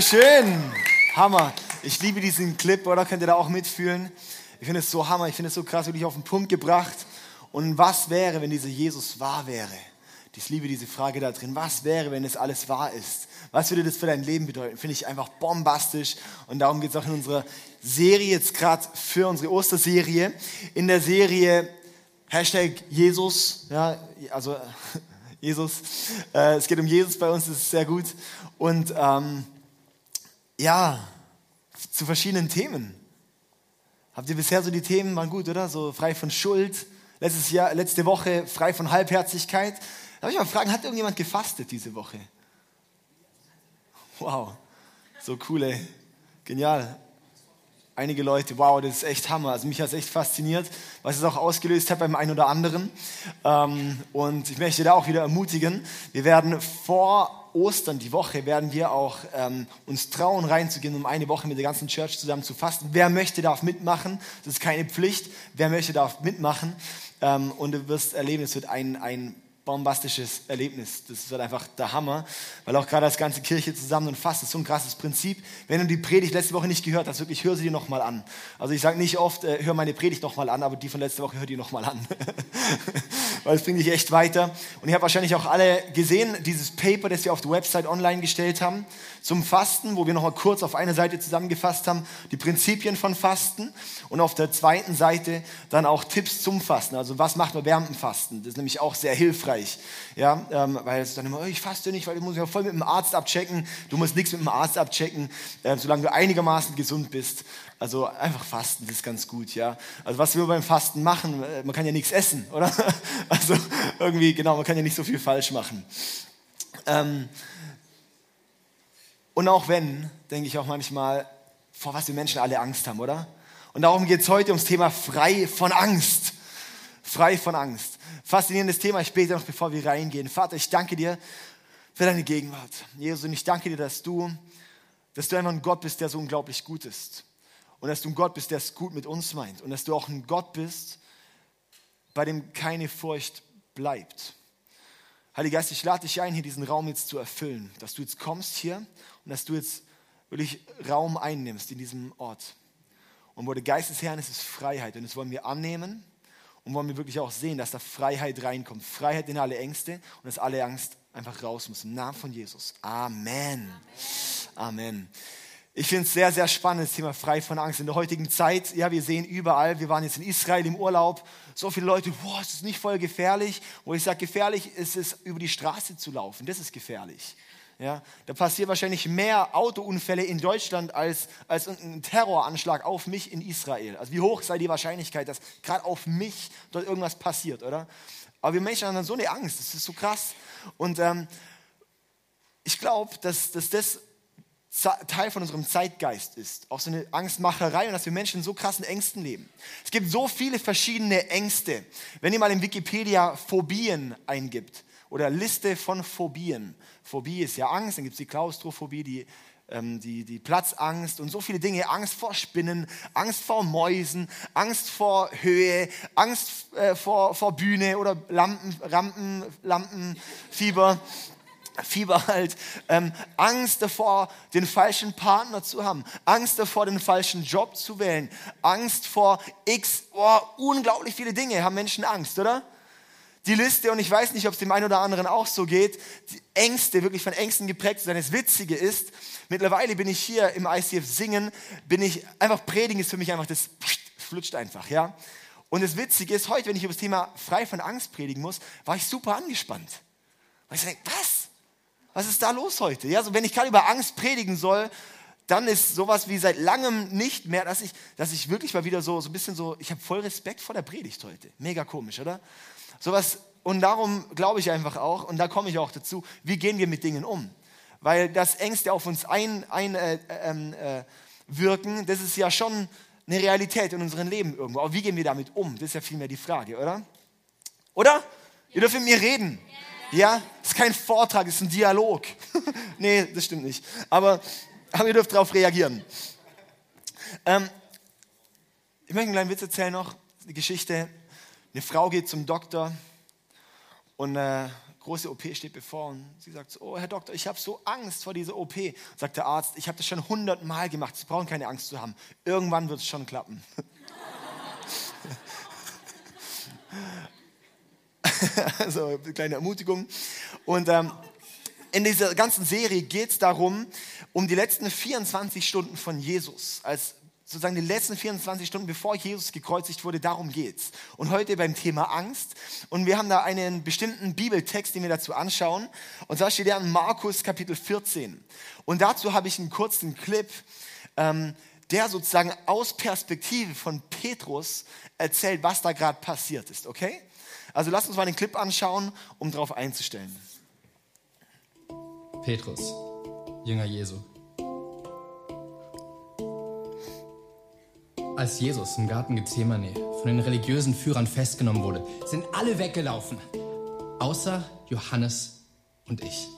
Schön. Hammer. Ich liebe diesen Clip, oder? Könnt ihr da auch mitfühlen? Ich finde es so hammer, ich finde es so krass, wirklich auf den Punkt gebracht. Und was wäre, wenn dieser Jesus wahr wäre? Ich liebe diese Frage da drin. Was wäre, wenn es alles wahr ist? Was würde das für dein Leben bedeuten? Finde ich einfach bombastisch. Und darum geht es auch in unserer Serie, jetzt gerade für unsere Osterserie. In der Serie Hashtag Jesus, ja, also Jesus. Äh, es geht um Jesus bei uns, das ist sehr gut. Und ähm, ja, zu verschiedenen Themen. Habt ihr bisher so die Themen, waren gut, oder? So frei von Schuld. Letztes Jahr, letzte Woche frei von Halbherzigkeit. Darf ich mal fragen, hat irgendjemand gefastet diese Woche? Wow, so cool, ey. Genial. Einige Leute, wow, das ist echt Hammer. Also mich hat es echt fasziniert, was es auch ausgelöst hat beim einen oder anderen. Ähm, und ich möchte da auch wieder ermutigen. Wir werden vor Ostern, die Woche, werden wir auch ähm, uns trauen, reinzugehen, um eine Woche mit der ganzen Church zusammen zu fasten. Wer möchte, darf mitmachen. Das ist keine Pflicht. Wer möchte, darf mitmachen. Ähm, und du wirst erleben, es wird ein, ein bombastisches Erlebnis. Das wird einfach der Hammer, weil auch gerade als ganze Kirche zusammen und fast ist so ein krasses Prinzip. Wenn du die Predigt letzte Woche nicht gehört hast, wirklich hör sie dir nochmal an. Also ich sage nicht oft, äh, hör meine Predigt nochmal an, aber die von letzter Woche hör die nochmal an. weil es bringt dich echt weiter. Und ihr habt wahrscheinlich auch alle gesehen, dieses Paper, das wir auf der Website online gestellt haben zum Fasten, wo wir nochmal kurz auf einer Seite zusammengefasst haben, die Prinzipien von Fasten und auf der zweiten Seite dann auch Tipps zum Fasten. Also was macht man während dem Fasten? Das ist nämlich auch sehr hilfreich. Ja, ähm, weil es dann immer, ich faste nicht, weil ich muss ja voll mit dem Arzt abchecken. Du musst nichts mit dem Arzt abchecken, äh, solange du einigermaßen gesund bist. Also einfach fasten, das ist ganz gut, ja. Also was wir beim Fasten machen, äh, man kann ja nichts essen, oder? Also irgendwie, genau, man kann ja nicht so viel falsch machen. Ähm, und auch wenn, denke ich auch manchmal, vor was wir Menschen alle Angst haben, oder? Und darum geht es heute ums Thema frei von Angst. Frei von Angst. Faszinierendes Thema. Ich bete noch, bevor wir reingehen. Vater, ich danke dir für deine Gegenwart. Jesus, und ich danke dir, dass du, dass du einfach ein Gott bist, der so unglaublich gut ist. Und dass du ein Gott bist, der es gut mit uns meint. Und dass du auch ein Gott bist, bei dem keine Furcht bleibt. Heiliger Geist, ich lade dich ein, hier diesen Raum jetzt zu erfüllen, dass du jetzt kommst hier und dass du jetzt wirklich Raum einnimmst in diesem Ort. Und wo der Geist des Herrn ist, ist Freiheit. Und das wollen wir annehmen und wollen wir wirklich auch sehen, dass da Freiheit reinkommt. Freiheit in alle Ängste und dass alle Angst einfach raus muss. Im Namen von Jesus. Amen. Amen. Ich finde es sehr, sehr spannend, das Thema frei von Angst. In der heutigen Zeit, ja, wir sehen überall, wir waren jetzt in Israel im Urlaub, so viele Leute, boah, ist das nicht voll gefährlich? Wo ich sage, gefährlich ist es, über die Straße zu laufen. Das ist gefährlich. Ja, da passieren wahrscheinlich mehr Autounfälle in Deutschland als, als ein Terroranschlag auf mich in Israel. Also wie hoch sei die Wahrscheinlichkeit, dass gerade auf mich dort irgendwas passiert, oder? Aber wir Menschen haben dann so eine Angst, das ist so krass. Und ähm, ich glaube, dass, dass das Teil von unserem Zeitgeist ist. Auch so eine Angstmacherei und dass wir Menschen in so krassen Ängsten leben. Es gibt so viele verschiedene Ängste. Wenn ihr mal in Wikipedia Phobien eingibt oder Liste von Phobien, Phobie ist ja Angst, dann gibt es die Klaustrophobie, die, ähm, die, die Platzangst und so viele Dinge. Angst vor Spinnen, Angst vor Mäusen, Angst vor Höhe, Angst äh, vor, vor Bühne oder Lampen, Rampen, Lampenfieber. Fieber halt, ähm, Angst davor, den falschen Partner zu haben, Angst davor, den falschen Job zu wählen, Angst vor X, oh, unglaublich viele Dinge haben Menschen Angst, oder? Die Liste, und ich weiß nicht, ob es dem einen oder anderen auch so geht, die Ängste, wirklich von Ängsten geprägt zu sein. Das Witzige ist, mittlerweile bin ich hier im ICF singen, bin ich, einfach predigen ist für mich einfach, das flutscht einfach, ja. Und das Witzige ist, heute, wenn ich über das Thema frei von Angst predigen muss, war ich super angespannt. Weil ich denke, was? Was ist da los heute? Ja, so wenn ich gerade über Angst predigen soll, dann ist sowas wie seit langem nicht mehr, dass ich, dass ich wirklich mal wieder so, so ein bisschen so, ich habe voll Respekt vor der Predigt heute. Mega komisch, oder? Sowas, und darum glaube ich einfach auch, und da komme ich auch dazu, wie gehen wir mit Dingen um? Weil das Ängste auf uns einwirken, ein, äh, ähm, äh, wirken, das ist ja schon eine Realität in unserem Leben irgendwo. Aber wie gehen wir damit um? Das ist ja vielmehr die Frage, oder? Oder? Ja. Ihr dürft mit mir reden. Ja, ja? das ist kein Vortrag, das ist ein Dialog. nee, das stimmt nicht. Aber, aber ihr dürft darauf reagieren. Ähm, ich möchte einen kleinen Witz erzählen noch, die Geschichte eine Frau geht zum Doktor und äh, große OP steht bevor und sie sagt, so, oh Herr Doktor, ich habe so Angst vor dieser OP. Sagt der Arzt, ich habe das schon hundertmal gemacht, Sie brauchen keine Angst zu haben. Irgendwann wird es schon klappen. so, eine kleine Ermutigung. Und ähm, in dieser ganzen Serie geht es darum, um die letzten 24 Stunden von Jesus, als sozusagen die letzten 24 Stunden, bevor Jesus gekreuzigt wurde, darum geht's. Und heute beim Thema Angst. Und wir haben da einen bestimmten Bibeltext, den wir dazu anschauen. Und zwar steht er in Markus Kapitel 14. Und dazu habe ich einen kurzen Clip, ähm, der sozusagen aus Perspektive von Petrus erzählt, was da gerade passiert ist. Okay? Also lasst uns mal den Clip anschauen, um darauf einzustellen. Petrus, Jünger Jesu. Als Jesus im Garten Gethsemane von den religiösen Führern festgenommen wurde, sind alle weggelaufen, außer Johannes und ich.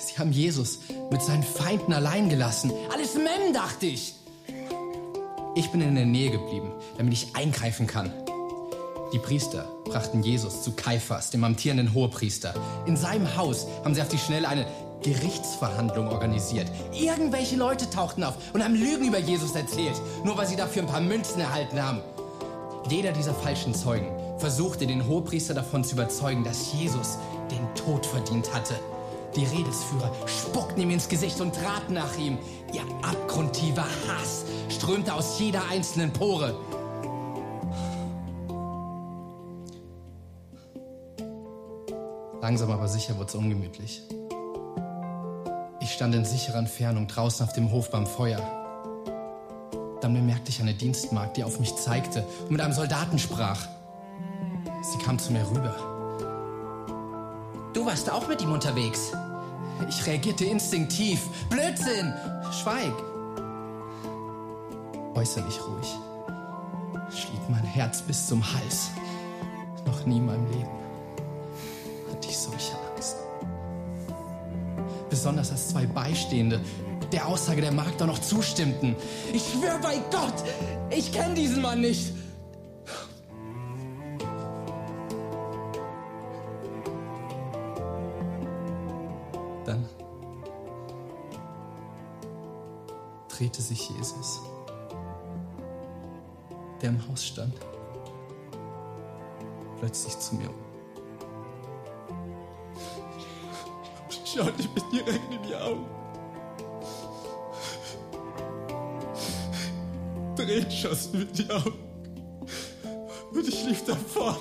Sie haben Jesus mit seinen Feinden allein gelassen. Alles Mem, dachte ich. Ich bin in der Nähe geblieben, damit ich eingreifen kann. Die Priester brachten Jesus zu Kaiphas, dem amtierenden Hohepriester. In seinem Haus haben sie auf die Schnelle eine Gerichtsverhandlung organisiert. Irgendwelche Leute tauchten auf und haben Lügen über Jesus erzählt, nur weil sie dafür ein paar Münzen erhalten haben. Jeder dieser falschen Zeugen versuchte den Hohepriester davon zu überzeugen, dass Jesus den Tod verdient hatte. Die Redesführer spuckten ihm ins Gesicht und traten nach ihm. Ihr abgrundtiefer Hass strömte aus jeder einzelnen Pore. Langsam aber sicher wurde es ungemütlich. Ich stand in sicherer Entfernung draußen auf dem Hof beim Feuer. Dann bemerkte ich eine Dienstmagd, die auf mich zeigte und mit einem Soldaten sprach. Sie kam zu mir rüber. Du warst auch mit ihm unterwegs. Ich reagierte instinktiv. Blödsinn! Schweig! Äußerlich ruhig. Schlief mein Herz bis zum Hals. Noch nie in meinem Leben Besonders als zwei Beistehende der Aussage der Magd noch zustimmten. Ich schwöre bei Gott, ich kenne diesen Mann nicht. Dann drehte sich Jesus, der im Haus stand, plötzlich zu mir um. Schaute ich mir direkt in die Augen. Tränen mir die Augen. Und ich lief davon.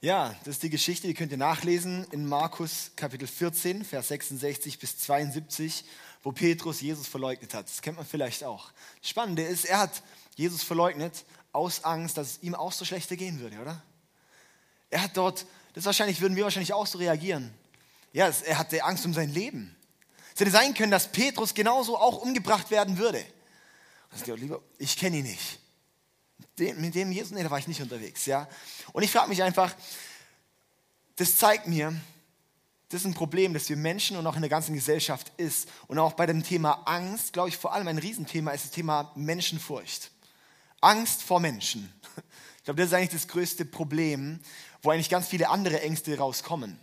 Ja, das ist die Geschichte, die könnt ihr nachlesen in Markus Kapitel 14, Vers 66 bis 72, wo Petrus Jesus verleugnet hat. Das kennt man vielleicht auch. Das Spannende ist, er hat Jesus verleugnet aus Angst, dass es ihm auch so schlechter gehen würde, oder? Er hat dort, das wahrscheinlich würden wir wahrscheinlich auch so reagieren. Ja, er hatte Angst um sein Leben. Es hätte sein können, dass Petrus genauso auch umgebracht werden würde. Ich kenne ihn nicht. mit dem Jesus, nee, da war ich nicht unterwegs. Ja? Und ich frage mich einfach, das zeigt mir, das ist ein Problem, das wir Menschen und auch in der ganzen Gesellschaft ist. Und auch bei dem Thema Angst, glaube ich, vor allem ein Riesenthema ist das Thema Menschenfurcht. Angst vor Menschen. Ich glaube, das ist eigentlich das größte Problem, wo eigentlich ganz viele andere Ängste rauskommen.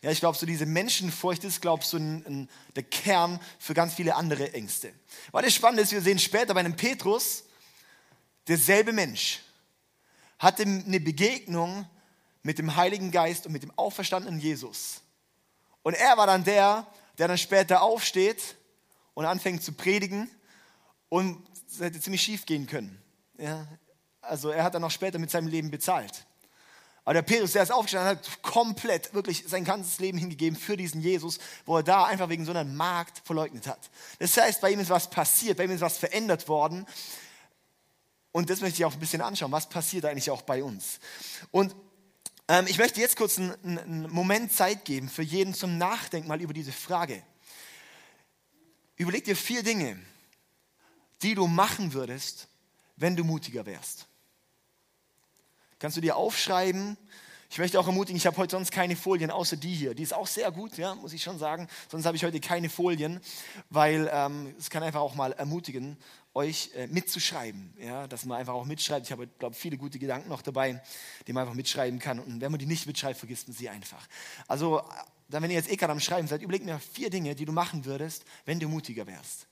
Ja, ich glaube, so diese Menschenfurcht ist, glaube ich, so ein, ein, der Kern für ganz viele andere Ängste. Weil das Spannende ist, wir sehen später bei einem Petrus, derselbe Mensch hatte eine Begegnung mit dem Heiligen Geist und mit dem auferstandenen Jesus. Und er war dann der, der dann später aufsteht und anfängt zu predigen und es hätte ziemlich schief gehen können. Ja, also er hat dann auch später mit seinem Leben bezahlt. Aber der Petrus, der ist aufgestanden, hat komplett, wirklich sein ganzes Leben hingegeben für diesen Jesus, wo er da einfach wegen so einer Magd verleugnet hat. Das heißt, bei ihm ist was passiert, bei ihm ist was verändert worden. Und das möchte ich auch ein bisschen anschauen. Was passiert eigentlich auch bei uns? Und ähm, ich möchte jetzt kurz einen, einen Moment Zeit geben für jeden zum Nachdenken mal über diese Frage. Überleg dir vier Dinge, die du machen würdest, wenn du mutiger wärst. Kannst du dir aufschreiben? Ich möchte auch ermutigen, ich habe heute sonst keine Folien, außer die hier. Die ist auch sehr gut, ja, muss ich schon sagen. Sonst habe ich heute keine Folien, weil ähm, es kann einfach auch mal ermutigen, euch äh, mitzuschreiben, ja, dass man einfach auch mitschreibt. Ich habe, glaube viele gute Gedanken noch dabei, die man einfach mitschreiben kann. Und wenn man die nicht mitschreibt, vergisst man sie einfach. Also, dann, wenn ihr jetzt eh gerade am Schreiben seid, überlegt mir vier Dinge, die du machen würdest, wenn du mutiger wärst.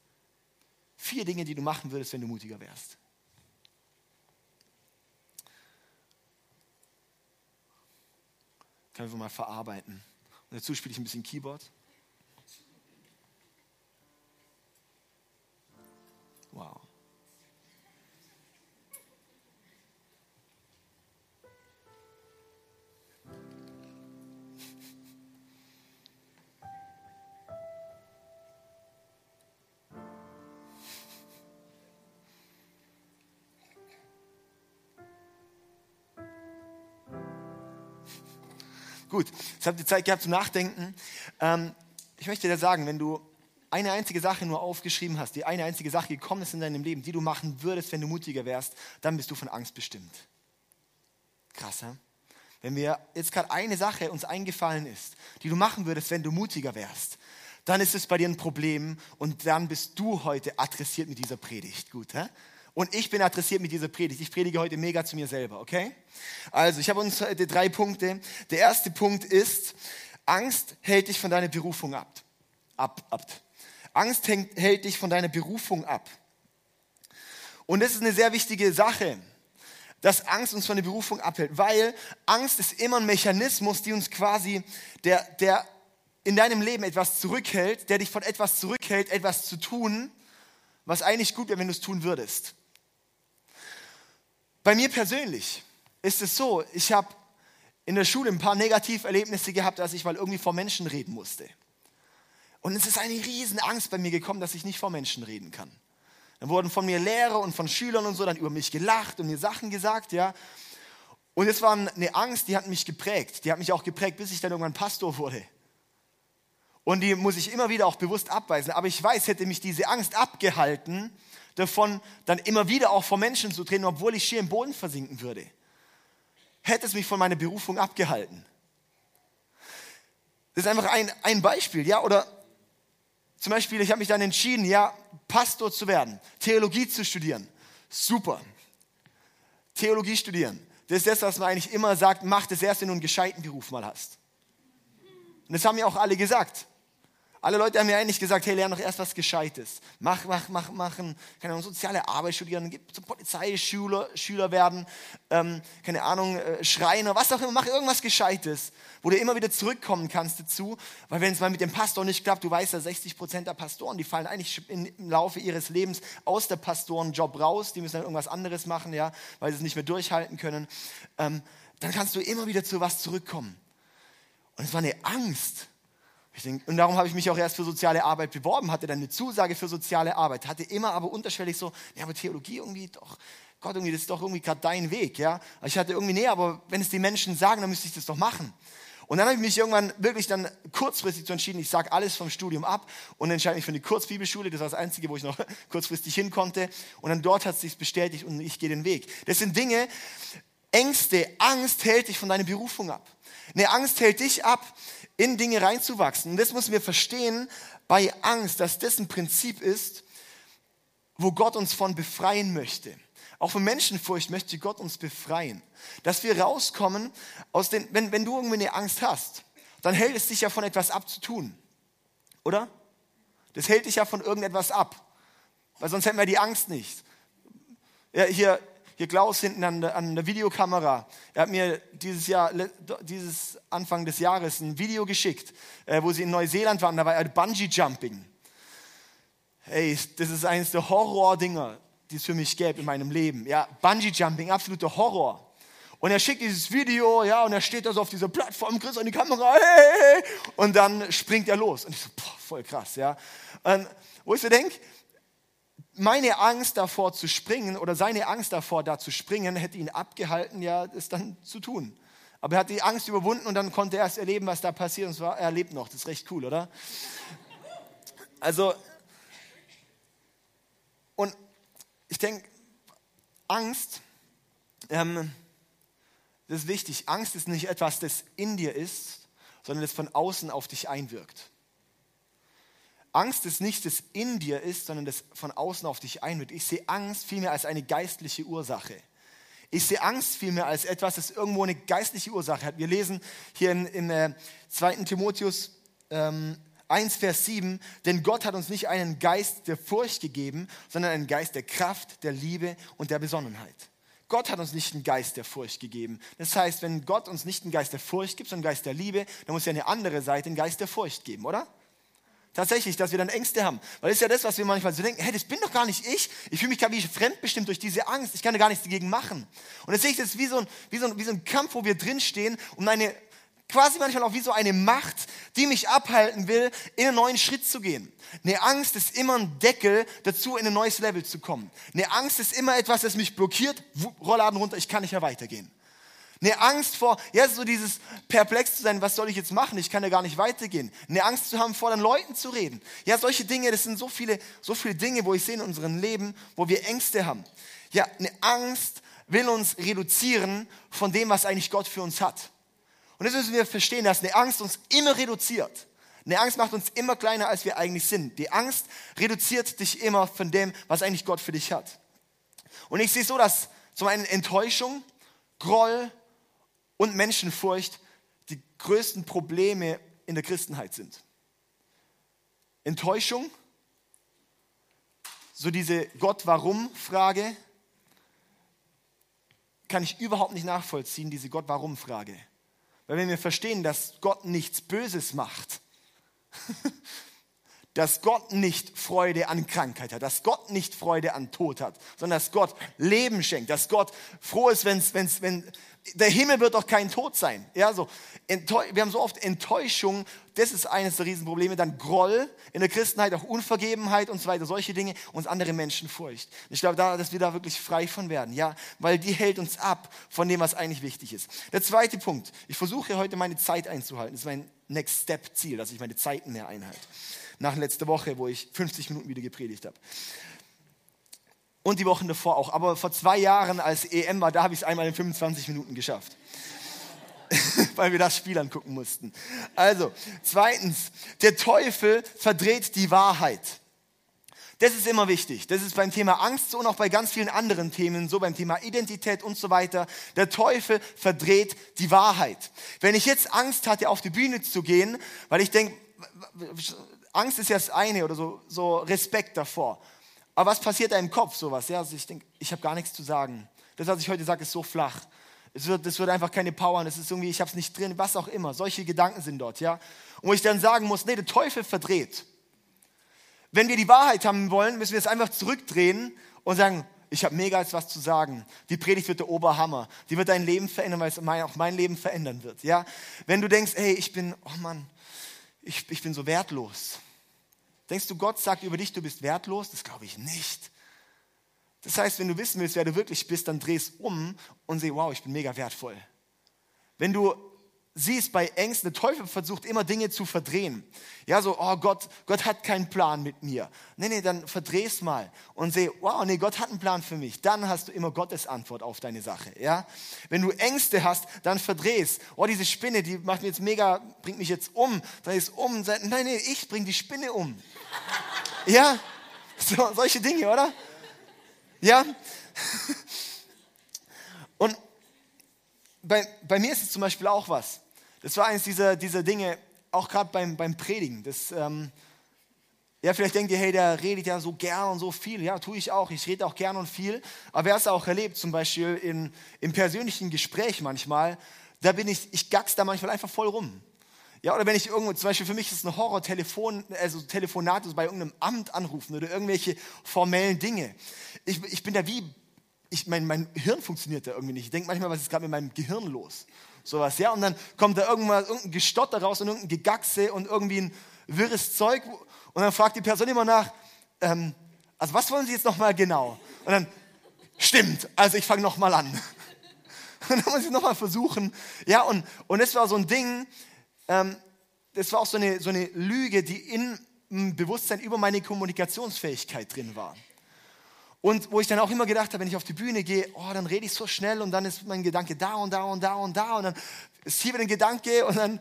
Vier Dinge, die du machen würdest, wenn du mutiger wärst. Können wir mal verarbeiten. Und dazu spiele ich ein bisschen Keyboard. Wow. Gut, jetzt habt ihr Zeit gehabt zum Nachdenken. Ähm, ich möchte dir sagen, wenn du eine einzige Sache nur aufgeschrieben hast, die eine einzige Sache gekommen ist in deinem Leben, die du machen würdest, wenn du mutiger wärst, dann bist du von Angst bestimmt. Krass, ja? Wenn wir jetzt gerade eine Sache uns eingefallen ist, die du machen würdest, wenn du mutiger wärst, dann ist es bei dir ein Problem und dann bist du heute adressiert mit dieser Predigt. Gut, hä? Und ich bin adressiert mit dieser Predigt. Ich predige heute mega zu mir selber, okay? Also, ich habe uns heute drei Punkte. Der erste Punkt ist, Angst hält dich von deiner Berufung ab. Ab, ab. Angst hält dich von deiner Berufung ab. Und das ist eine sehr wichtige Sache, dass Angst uns von der Berufung abhält, weil Angst ist immer ein Mechanismus, die uns quasi, der, der in deinem Leben etwas zurückhält, der dich von etwas zurückhält, etwas zu tun, was eigentlich gut wäre, wenn du es tun würdest. Bei mir persönlich ist es so, ich habe in der Schule ein paar Negativerlebnisse gehabt, als ich mal irgendwie vor Menschen reden musste. Und es ist eine riesen Angst bei mir gekommen, dass ich nicht vor Menschen reden kann. Dann wurden von mir Lehrer und von Schülern und so dann über mich gelacht und mir Sachen gesagt, ja. Und es war eine Angst, die hat mich geprägt. Die hat mich auch geprägt, bis ich dann irgendwann Pastor wurde. Und die muss ich immer wieder auch bewusst abweisen. Aber ich weiß, hätte mich diese Angst abgehalten, davon dann immer wieder auch vor Menschen zu treten, obwohl ich schier im Boden versinken würde. Hätte es mich von meiner Berufung abgehalten. Das ist einfach ein, ein Beispiel, ja, oder zum Beispiel, ich habe mich dann entschieden, ja, Pastor zu werden, Theologie zu studieren. Super. Theologie studieren. Das ist das, was man eigentlich immer sagt, mach das erst, wenn du einen gescheiten Beruf mal hast. Und das haben ja auch alle gesagt. Alle Leute haben mir eigentlich gesagt, hey, lerne doch erst was Gescheites. Mach, mach, mach, machen, keine Ahnung, soziale Arbeit studieren, zum Polizeischüler Schüler werden, ähm, keine Ahnung, äh, Schreiner, was auch immer, mach irgendwas Gescheites, wo du immer wieder zurückkommen kannst dazu, weil wenn es mal mit dem Pastor nicht klappt, du weißt ja, 60 Prozent der Pastoren, die fallen eigentlich im Laufe ihres Lebens aus der Pastorenjob raus, die müssen dann irgendwas anderes machen, ja, weil sie es nicht mehr durchhalten können, ähm, dann kannst du immer wieder zu was zurückkommen. Und es war eine Angst, Denk, und darum habe ich mich auch erst für soziale Arbeit beworben, hatte dann eine Zusage für soziale Arbeit, hatte immer aber unterschwellig so, ja, aber Theologie irgendwie doch, Gott, irgendwie, das ist doch irgendwie gerade dein Weg, ja. Ich hatte irgendwie, nee, aber wenn es die Menschen sagen, dann müsste ich das doch machen. Und dann habe ich mich irgendwann wirklich dann kurzfristig zu entschieden, ich sage alles vom Studium ab und entscheide mich für eine Kurzbibelschule. Das war das Einzige, wo ich noch kurzfristig hin konnte. Und dann dort hat es sich bestätigt und ich gehe den Weg. Das sind Dinge, Ängste, Angst hält dich von deiner Berufung ab. Eine Angst hält dich ab, in Dinge reinzuwachsen. Und das müssen wir verstehen bei Angst, dass das ein Prinzip ist, wo Gott uns von befreien möchte. Auch von Menschenfurcht möchte Gott uns befreien. Dass wir rauskommen aus den, wenn, wenn du irgendwie eine Angst hast, dann hält es dich ja von etwas ab zu tun. Oder? Das hält dich ja von irgendetwas ab. Weil sonst hätten wir die Angst nicht. Ja, hier, hier Klaus hinten an der, an der Videokamera. Er hat mir dieses Jahr, dieses Anfang des Jahres ein Video geschickt, äh, wo sie in Neuseeland waren. Da war er Bungee Jumping. Hey, das ist eines der Horror-Dinger, die es für mich gäbe in meinem Leben. Ja, Bungee Jumping, absoluter Horror. Und er schickt dieses Video, ja, und er steht da so auf dieser Plattform, grinst an die Kamera, hey, hey, und dann springt er los. Und ich so, boah, voll krass, ja. Und wo ich so denke, meine Angst davor zu springen oder seine Angst davor, da zu springen, hätte ihn abgehalten, ja, das dann zu tun. Aber er hat die Angst überwunden und dann konnte er erst erleben, was da passiert. Und zwar, er lebt noch. Das ist recht cool, oder? Also, und ich denke, Angst ähm, das ist wichtig, Angst ist nicht etwas, das in dir ist, sondern das von außen auf dich einwirkt. Angst ist nicht, das in dir ist, sondern das von außen auf dich einwirkt. Ich sehe Angst vielmehr als eine geistliche Ursache. Ich sehe Angst vielmehr als etwas, das irgendwo eine geistliche Ursache hat. Wir lesen hier in, in äh, 2. Timotheus ähm, 1, Vers 7, denn Gott hat uns nicht einen Geist der Furcht gegeben, sondern einen Geist der Kraft, der Liebe und der Besonnenheit. Gott hat uns nicht einen Geist der Furcht gegeben. Das heißt, wenn Gott uns nicht einen Geist der Furcht gibt, sondern einen Geist der Liebe, dann muss ja eine andere Seite einen Geist der Furcht geben, oder? Tatsächlich, dass wir dann Ängste haben. Weil das ist ja das, was wir manchmal so denken, hey, das bin doch gar nicht ich. Ich fühle mich gar wie fremdbestimmt durch diese Angst. Ich kann da gar nichts dagegen machen. Und das sehe ich das wie so ein, wie so ein, wie so ein Kampf, wo wir drinstehen und eine, quasi manchmal auch wie so eine Macht, die mich abhalten will, in einen neuen Schritt zu gehen. Eine Angst ist immer ein Deckel dazu, in ein neues Level zu kommen. Eine Angst ist immer etwas, das mich blockiert. Rollladen runter, ich kann nicht mehr weitergehen. Eine Angst vor, ja, so dieses perplex zu sein, was soll ich jetzt machen? Ich kann ja gar nicht weitergehen. Eine Angst zu haben, vor den Leuten zu reden. Ja, solche Dinge, das sind so viele, so viele Dinge, wo ich sehe in unserem Leben, wo wir Ängste haben. Ja, eine Angst will uns reduzieren von dem, was eigentlich Gott für uns hat. Und das müssen wir verstehen, dass eine Angst uns immer reduziert. Eine Angst macht uns immer kleiner, als wir eigentlich sind. Die Angst reduziert dich immer von dem, was eigentlich Gott für dich hat. Und ich sehe so, dass zum einen Enttäuschung, Groll und Menschenfurcht die größten Probleme in der Christenheit sind. Enttäuschung, so diese Gott-Warum-Frage, kann ich überhaupt nicht nachvollziehen, diese Gott-Warum-Frage. Weil wenn wir verstehen, dass Gott nichts Böses macht, dass Gott nicht Freude an Krankheit hat, dass Gott nicht Freude an Tod hat, sondern dass Gott Leben schenkt, dass Gott froh ist, wenn's, wenn's, wenn der Himmel wird doch kein Tod sein. Ja, so. Wir haben so oft Enttäuschung, das ist eines der Riesenprobleme. Dann Groll in der Christenheit, auch Unvergebenheit und so weiter, solche Dinge und andere Menschenfurcht. Ich glaube, da, dass wir da wirklich frei von werden, ja, weil die hält uns ab von dem, was eigentlich wichtig ist. Der zweite Punkt, ich versuche heute meine Zeit einzuhalten. Das ist mein Next Step Ziel, dass ich meine Zeiten mehr einhalte nach letzter Woche, wo ich 50 Minuten wieder gepredigt habe. Und die Wochen davor auch. Aber vor zwei Jahren, als EM war, da habe ich es einmal in 25 Minuten geschafft. Weil wir das Spiel angucken mussten. Also, zweitens, der Teufel verdreht die Wahrheit. Das ist immer wichtig. Das ist beim Thema Angst so und auch bei ganz vielen anderen Themen so, beim Thema Identität und so weiter. Der Teufel verdreht die Wahrheit. Wenn ich jetzt Angst hatte, auf die Bühne zu gehen, weil ich denke, Angst ist ja das eine oder so, so Respekt davor. Aber was passiert da im Kopf, sowas? Ja, also ich denke, ich habe gar nichts zu sagen. Das, was ich heute sage, ist so flach. Es wird, das wird einfach keine Power, das ist irgendwie, ich habe es nicht drin, was auch immer. Solche Gedanken sind dort, ja. Und wo ich dann sagen muss, nee, der Teufel verdreht. Wenn wir die Wahrheit haben wollen, müssen wir es einfach zurückdrehen und sagen, ich habe mega was zu sagen. Die Predigt wird der Oberhammer. Die wird dein Leben verändern, weil es auch mein Leben verändern wird. Ja? Wenn du denkst, hey, ich bin, oh Mann, ich, ich bin so wertlos. Denkst du, Gott sagt über dich, du bist wertlos? Das glaube ich nicht. Das heißt, wenn du wissen willst, wer du wirklich bist, dann drehst um und sieh, wow, ich bin mega wertvoll. Wenn du siehst bei Ängsten, der Teufel versucht immer Dinge zu verdrehen. Ja, so, oh Gott, Gott hat keinen Plan mit mir. Nee, nee, dann verdreh's mal und seh, wow, nee, Gott hat einen Plan für mich. Dann hast du immer Gottes Antwort auf deine Sache, ja. Wenn du Ängste hast, dann verdreh's. Oh, diese Spinne, die macht mir jetzt mega, bringt mich jetzt um. Dreh es um nein, nee, ich bring die Spinne um. ja, so, solche Dinge, oder? Ja. Bei, bei mir ist es zum Beispiel auch was. Das war eines dieser, dieser Dinge, auch gerade beim, beim Predigen. Das, ähm, ja, vielleicht denkt ihr, hey, der redet ja so gern und so viel. Ja, tue ich auch. Ich rede auch gern und viel. Aber wer es auch erlebt, zum Beispiel in, im persönlichen Gespräch manchmal, da bin ich, ich gags da manchmal einfach voll rum. Ja, oder wenn ich irgendwo, zum Beispiel für mich ist es ein Horror-Telefon, also Telefonat, also bei irgendeinem Amt anrufen oder irgendwelche formellen Dinge. Ich, ich bin da wie ich, mein, mein Hirn funktioniert da irgendwie nicht. Ich denke manchmal, was ist gerade mit meinem Gehirn los? Sowas, ja. Und dann kommt da irgendwann irgendein Gestotter raus und irgendein Gegachse und irgendwie ein wirres Zeug. Und dann fragt die Person immer nach, ähm, also was wollen Sie jetzt nochmal genau? Und dann, stimmt, also ich fange nochmal an. Und dann muss ich nochmal versuchen. Ja, und, und das war so ein Ding, ähm, das war auch so eine, so eine Lüge, die im Bewusstsein über meine Kommunikationsfähigkeit drin war. Und wo ich dann auch immer gedacht habe, wenn ich auf die Bühne gehe, oh, dann rede ich so schnell und dann ist mein Gedanke da und da und da und da und dann ist hier wieder ein Gedanke und dann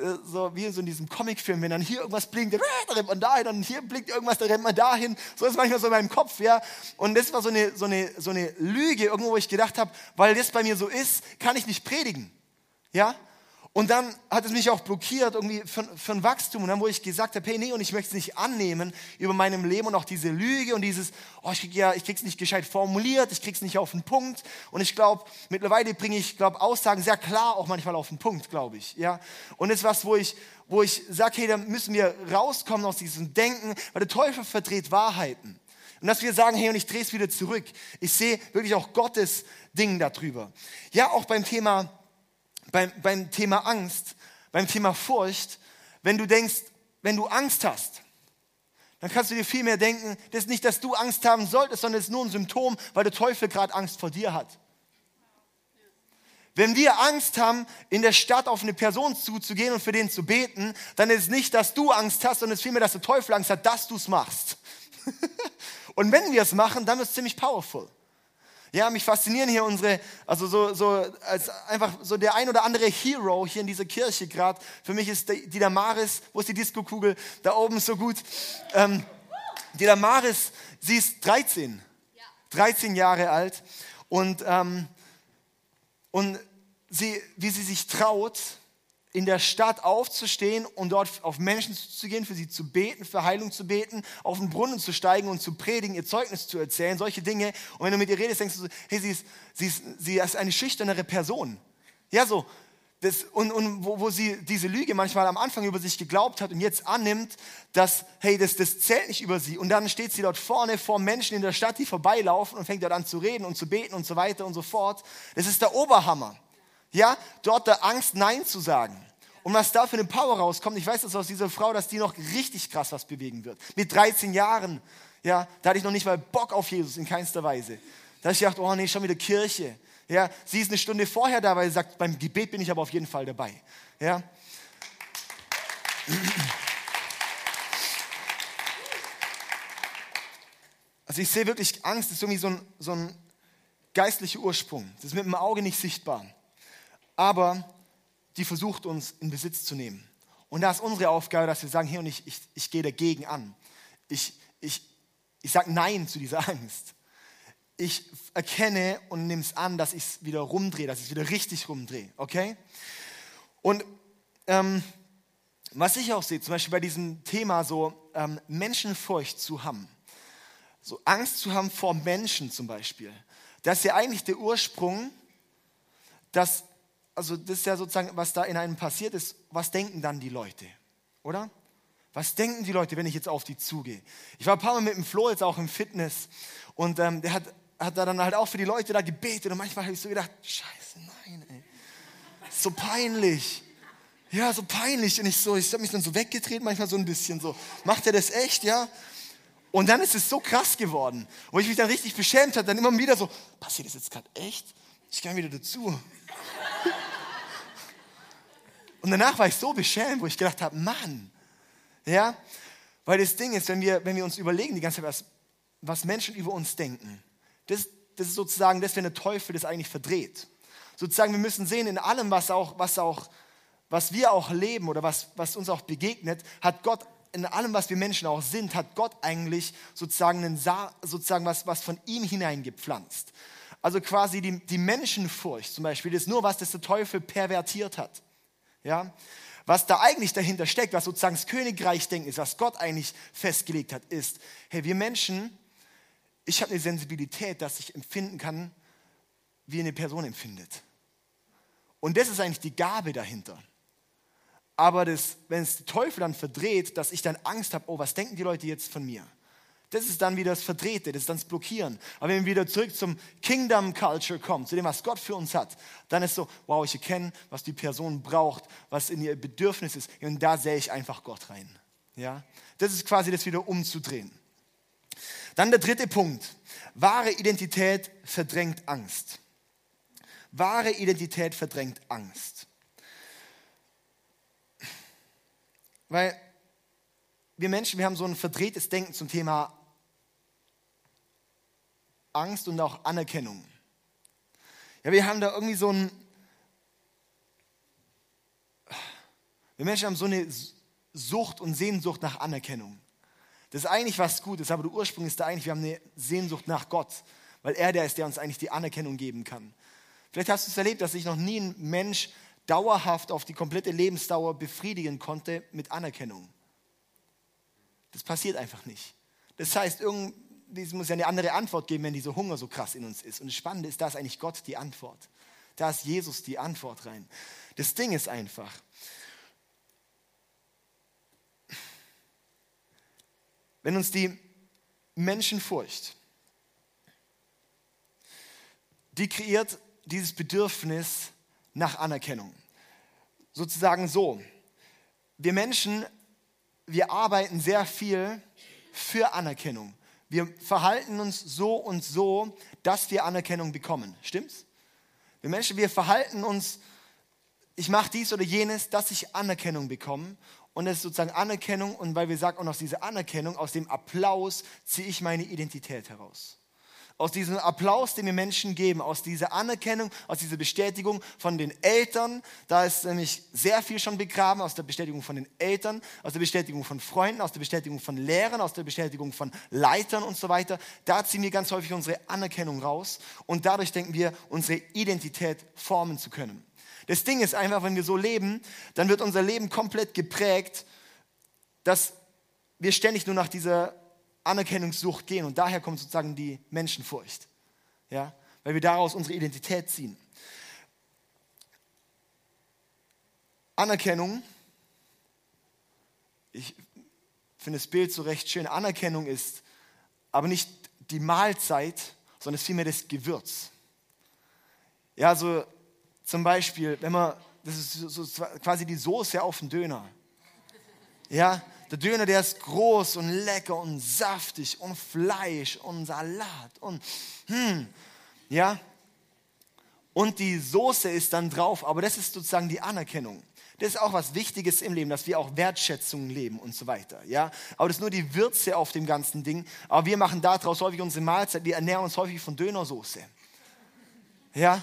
äh, so wie so in diesem Comicfilm, wenn dann hier irgendwas blinkt, dann rennt man dahin, dann hier blinkt irgendwas, dann rennt man dahin. So ist manchmal so in meinem Kopf, ja. Und das war so eine, so eine, so eine Lüge irgendwo, wo ich gedacht habe, weil das bei mir so ist, kann ich nicht predigen, ja. Und dann hat es mich auch blockiert irgendwie für, für ein Wachstum. Und dann, wo ich gesagt habe, hey, nee, und ich möchte es nicht annehmen über meinem Leben und auch diese Lüge und dieses, oh, ich krieg ja, ich krieg's nicht gescheit formuliert, ich krieg's nicht auf den Punkt. Und ich glaube, mittlerweile bringe ich, glaube Aussagen sehr klar auch manchmal auf den Punkt, glaube ich, ja. Und das ist was, wo ich, wo ich sage, hey, da müssen wir rauskommen aus diesem Denken, weil der Teufel verdreht Wahrheiten. Und dass wir sagen, hey, und ich drehe es wieder zurück. Ich sehe wirklich auch Gottes Ding darüber. Ja, auch beim Thema beim, beim Thema Angst, beim Thema Furcht, wenn du denkst, wenn du Angst hast, dann kannst du dir viel mehr denken, das ist nicht, dass du Angst haben solltest, sondern es ist nur ein Symptom, weil der Teufel gerade Angst vor dir hat. Wenn wir Angst haben, in der Stadt auf eine Person zuzugehen und für den zu beten, dann ist es nicht, dass du Angst hast, sondern es ist vielmehr, dass der Teufel Angst hat, dass du es machst. und wenn wir es machen, dann ist es ziemlich powerful. Ja, mich faszinieren hier unsere, also so, so als einfach so der ein oder andere Hero hier in dieser Kirche gerade. Für mich ist die, Damaris, wo ist die Disco-Kugel? Da oben so gut. Ähm, die Damaris, sie ist 13. 13 Jahre alt. Und, ähm, und sie, wie sie sich traut, in der Stadt aufzustehen und dort auf Menschen zu gehen, für sie zu beten, für Heilung zu beten, auf den Brunnen zu steigen und zu predigen, ihr Zeugnis zu erzählen, solche Dinge. Und wenn du mit ihr redest, denkst du so, hey, sie ist, sie ist, sie ist eine schüchternere Person. Ja, so. Das, und und wo, wo sie diese Lüge manchmal am Anfang über sich geglaubt hat und jetzt annimmt, dass, hey, das, das zählt nicht über sie. Und dann steht sie dort vorne vor Menschen in der Stadt, die vorbeilaufen und fängt dort an zu reden und zu beten und so weiter und so fort. Das ist der Oberhammer. Ja, dort der Angst, Nein zu sagen. Und was da für eine Power rauskommt, ich weiß das aus dieser Frau, dass die noch richtig krass was bewegen wird. Mit 13 Jahren, ja, da hatte ich noch nicht mal Bock auf Jesus in keinster Weise. Da habe ich gedacht, oh nee, schon wieder Kirche. Ja, sie ist eine Stunde vorher da, weil sie sagt, beim Gebet bin ich aber auf jeden Fall dabei. Ja. Also ich sehe wirklich Angst, ist irgendwie so ein, so ein geistlicher Ursprung. Das ist mit dem Auge nicht sichtbar. Aber die versucht, uns in Besitz zu nehmen. Und da ist unsere Aufgabe, dass wir sagen, hey, und ich, ich, ich gehe dagegen an. Ich, ich, ich sage Nein zu dieser Angst. Ich erkenne und nehme es an, dass ich es wieder rumdrehe, dass ich es wieder richtig rumdrehe. Okay? Und ähm, was ich auch sehe, zum Beispiel bei diesem Thema so ähm, Menschenfurcht zu haben, so Angst zu haben vor Menschen zum Beispiel, das ist ja eigentlich der Ursprung, dass also das ist ja sozusagen, was da in einem passiert ist, was denken dann die Leute, oder? Was denken die Leute, wenn ich jetzt auf die zugehe? Ich war ein paar Mal mit dem Flo jetzt auch im Fitness und ähm, der hat, hat da dann halt auch für die Leute da gebetet und manchmal habe ich so gedacht, scheiße, nein, ey. So peinlich. Ja, so peinlich. Und ich so, ich habe mich dann so weggedreht, manchmal so ein bisschen so. Macht er das echt, ja? Und dann ist es so krass geworden, wo ich mich dann richtig beschämt habe, dann immer wieder so, passiert das jetzt gerade echt? Ich kann wieder dazu. Und danach war ich so beschämt, wo ich gedacht habe, Mann, ja, weil das Ding ist, wenn wir, wenn wir uns überlegen die ganze Zeit, was, was Menschen über uns denken, das, das ist sozusagen das, wenn der Teufel das eigentlich verdreht. Sozusagen, wir müssen sehen, in allem, was auch, was auch, was wir auch leben oder was, was uns auch begegnet, hat Gott in allem, was wir Menschen auch sind, hat Gott eigentlich sozusagen, einen Sa sozusagen was, was von ihm hineingepflanzt. Also quasi die, die Menschenfurcht zum Beispiel ist nur was, das der Teufel pervertiert hat. Ja? Was da eigentlich dahinter steckt, was sozusagen das Königreich-Denken ist, was Gott eigentlich festgelegt hat, ist, hey, wir Menschen, ich habe eine Sensibilität, dass ich empfinden kann, wie eine Person empfindet. Und das ist eigentlich die Gabe dahinter. Aber das, wenn es der Teufel dann verdreht, dass ich dann Angst habe, oh, was denken die Leute jetzt von mir? Das ist dann wieder das Verdrehte, das ist dann das Blockieren. Aber wenn wir wieder zurück zum Kingdom Culture kommen, zu dem, was Gott für uns hat, dann ist so, wow, ich erkenne, was die Person braucht, was in ihr Bedürfnis ist. Und da sehe ich einfach Gott rein. Ja? Das ist quasi das wieder umzudrehen. Dann der dritte Punkt. Wahre Identität verdrängt Angst. Wahre Identität verdrängt Angst. Weil wir Menschen, wir haben so ein verdrehtes Denken zum Thema Angst und auch Anerkennung. Ja, wir haben da irgendwie so ein. Wir Menschen haben so eine Sucht und Sehnsucht nach Anerkennung. Das ist eigentlich was Gutes, aber der Ursprung ist da eigentlich, wir haben eine Sehnsucht nach Gott, weil er der ist, der uns eigentlich die Anerkennung geben kann. Vielleicht hast du es erlebt, dass sich noch nie ein Mensch dauerhaft auf die komplette Lebensdauer befriedigen konnte mit Anerkennung. Das passiert einfach nicht. Das heißt, es muss ja eine andere Antwort geben, wenn dieser Hunger so krass in uns ist. Und das Spannende ist, da ist eigentlich Gott die Antwort. Da ist Jesus die Antwort rein. Das Ding ist einfach, wenn uns die Menschenfurcht, die kreiert dieses Bedürfnis nach Anerkennung. Sozusagen so, wir Menschen, wir arbeiten sehr viel für Anerkennung. Wir verhalten uns so und so, dass wir Anerkennung bekommen. Stimmt's? Wir Menschen, wir verhalten uns, ich mache dies oder jenes, dass ich Anerkennung bekomme. Und es ist sozusagen Anerkennung. Und weil wir sagen, auch aus dieser Anerkennung, aus dem Applaus ziehe ich meine Identität heraus aus diesem Applaus, den wir Menschen geben, aus dieser Anerkennung, aus dieser Bestätigung von den Eltern. Da ist nämlich sehr viel schon begraben, aus der Bestätigung von den Eltern, aus der Bestätigung von Freunden, aus der Bestätigung von Lehrern, aus der Bestätigung von Leitern und so weiter. Da ziehen wir ganz häufig unsere Anerkennung raus und dadurch denken wir, unsere Identität formen zu können. Das Ding ist einfach, wenn wir so leben, dann wird unser Leben komplett geprägt, dass wir ständig nur nach dieser Anerkennungssucht gehen. Und daher kommt sozusagen die Menschenfurcht. Ja? Weil wir daraus unsere Identität ziehen. Anerkennung, ich finde das Bild so recht schön. Anerkennung ist aber nicht die Mahlzeit, sondern es ist vielmehr das Gewürz. Ja, so zum Beispiel, wenn man, das ist so, quasi die Soße auf dem Döner. Ja, der Döner, der ist groß und lecker und saftig und Fleisch und Salat und hm, ja. Und die Soße ist dann drauf, aber das ist sozusagen die Anerkennung. Das ist auch was Wichtiges im Leben, dass wir auch Wertschätzung leben und so weiter. Ja? Aber das ist nur die Würze auf dem ganzen Ding. Aber wir machen daraus häufig unsere Mahlzeit, wir ernähren uns häufig von Dönersoße. Ja?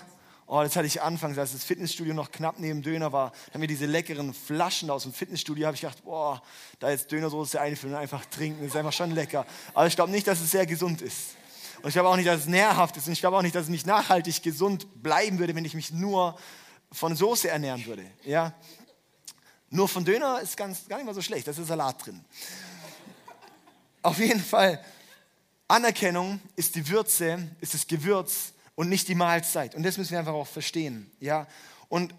Oh, das hatte ich anfangs, als das Fitnessstudio noch knapp neben Döner war. Da haben wir diese leckeren Flaschen aus dem Fitnessstudio. habe ich gedacht, boah, da jetzt Dönersoße einfüllen und einfach trinken. Das ist einfach schon lecker. Aber ich glaube nicht, dass es sehr gesund ist. Und ich glaube auch nicht, dass es nährhaft ist. Und ich glaube auch nicht, dass es nicht nachhaltig gesund bleiben würde, wenn ich mich nur von Soße ernähren würde. Ja? Nur von Döner ist ganz, gar nicht mal so schlecht. Da ist Salat drin. Auf jeden Fall, Anerkennung ist die Würze, ist das Gewürz und nicht die Mahlzeit. Und das müssen wir einfach auch verstehen. Ja? Und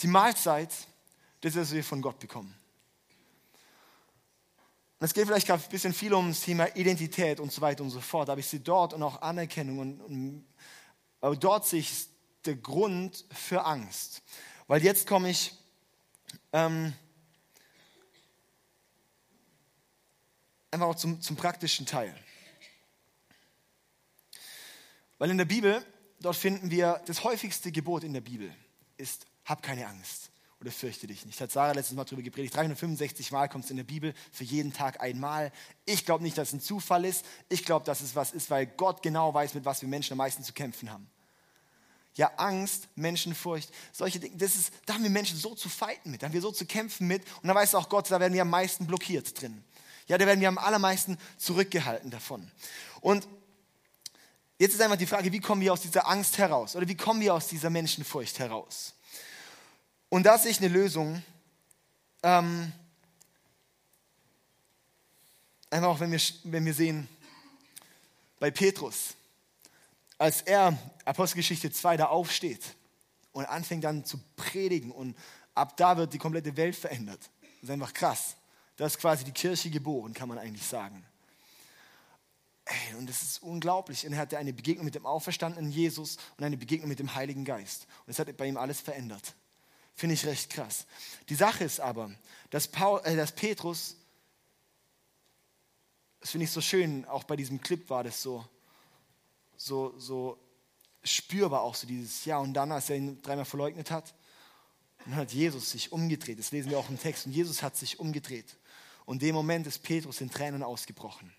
die Mahlzeit, das ist, was wir von Gott bekommen. Und es geht vielleicht gerade ein bisschen viel um das Thema Identität und so weiter und so fort. Aber ich sehe dort und auch Anerkennung. Und, und aber dort sehe ich der Grund für Angst. Weil jetzt komme ich ähm, einfach auch zum, zum praktischen Teil. Weil in der Bibel, dort finden wir, das häufigste Gebot in der Bibel ist, hab keine Angst oder fürchte dich nicht. Hat Sarah letztes Mal darüber gepredigt. 365 Mal kommt es in der Bibel, für jeden Tag einmal. Ich glaube nicht, dass es ein Zufall ist. Ich glaube, dass es was ist, weil Gott genau weiß, mit was wir Menschen am meisten zu kämpfen haben. Ja, Angst, Menschenfurcht, solche Dinge, das ist, da haben wir Menschen so zu fighten mit, da haben wir so zu kämpfen mit. Und da weiß auch Gott, da werden wir am meisten blockiert drin. Ja, da werden wir am allermeisten zurückgehalten davon. Und Jetzt ist einfach die Frage, wie kommen wir aus dieser Angst heraus oder wie kommen wir aus dieser Menschenfurcht heraus? Und da sehe ich eine Lösung. Ähm, einfach auch, wenn wir, wenn wir sehen, bei Petrus, als er, Apostelgeschichte 2, da aufsteht und anfängt dann zu predigen und ab da wird die komplette Welt verändert. Das ist einfach krass. Da ist quasi die Kirche geboren, kann man eigentlich sagen. Ey, und das ist unglaublich. Und er hatte eine Begegnung mit dem auferstandenen Jesus und eine Begegnung mit dem Heiligen Geist. Und es hat bei ihm alles verändert. Finde ich recht krass. Die Sache ist aber, dass, Paul, äh, dass Petrus, das finde ich so schön, auch bei diesem Clip war das so, so, so spürbar auch so dieses Ja und dann, als er ihn dreimal verleugnet hat, dann hat Jesus sich umgedreht. Das lesen wir auch im Text. Und Jesus hat sich umgedreht. Und in dem Moment ist Petrus in Tränen ausgebrochen.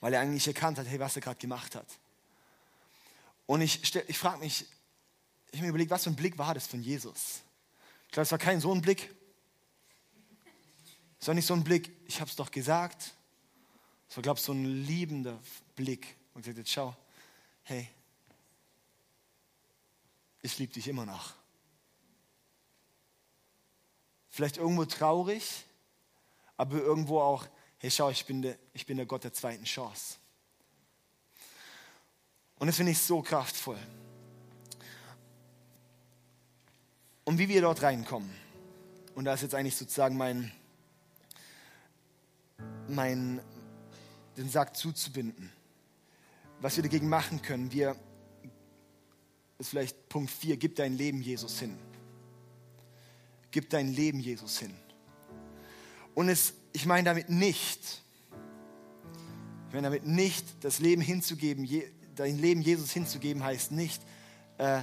Weil er eigentlich erkannt hat, hey, was er gerade gemacht hat. Und ich, ich frage mich, ich habe mir überlegt, was für ein Blick war das von Jesus? Ich glaube, es war kein so ein Blick. Es war nicht so ein Blick, ich habe es doch gesagt. Es war, glaube ich, so ein liebender Blick. Und gesagt, jetzt schau, hey, ich liebe dich immer noch. Vielleicht irgendwo traurig, aber irgendwo auch, hey, schau, ich bin der, ich bin der Gott der zweiten Chance. Und das finde ich so kraftvoll. Und wie wir dort reinkommen, und da ist jetzt eigentlich sozusagen mein, mein, den Sack zuzubinden. Was wir dagegen machen können, wir, ist vielleicht Punkt 4, gib dein Leben Jesus hin. Gib dein Leben Jesus hin. Und es, ich meine damit nicht, ich meine damit nicht, das Leben hinzugeben, dein Leben Jesus hinzugeben heißt nicht äh,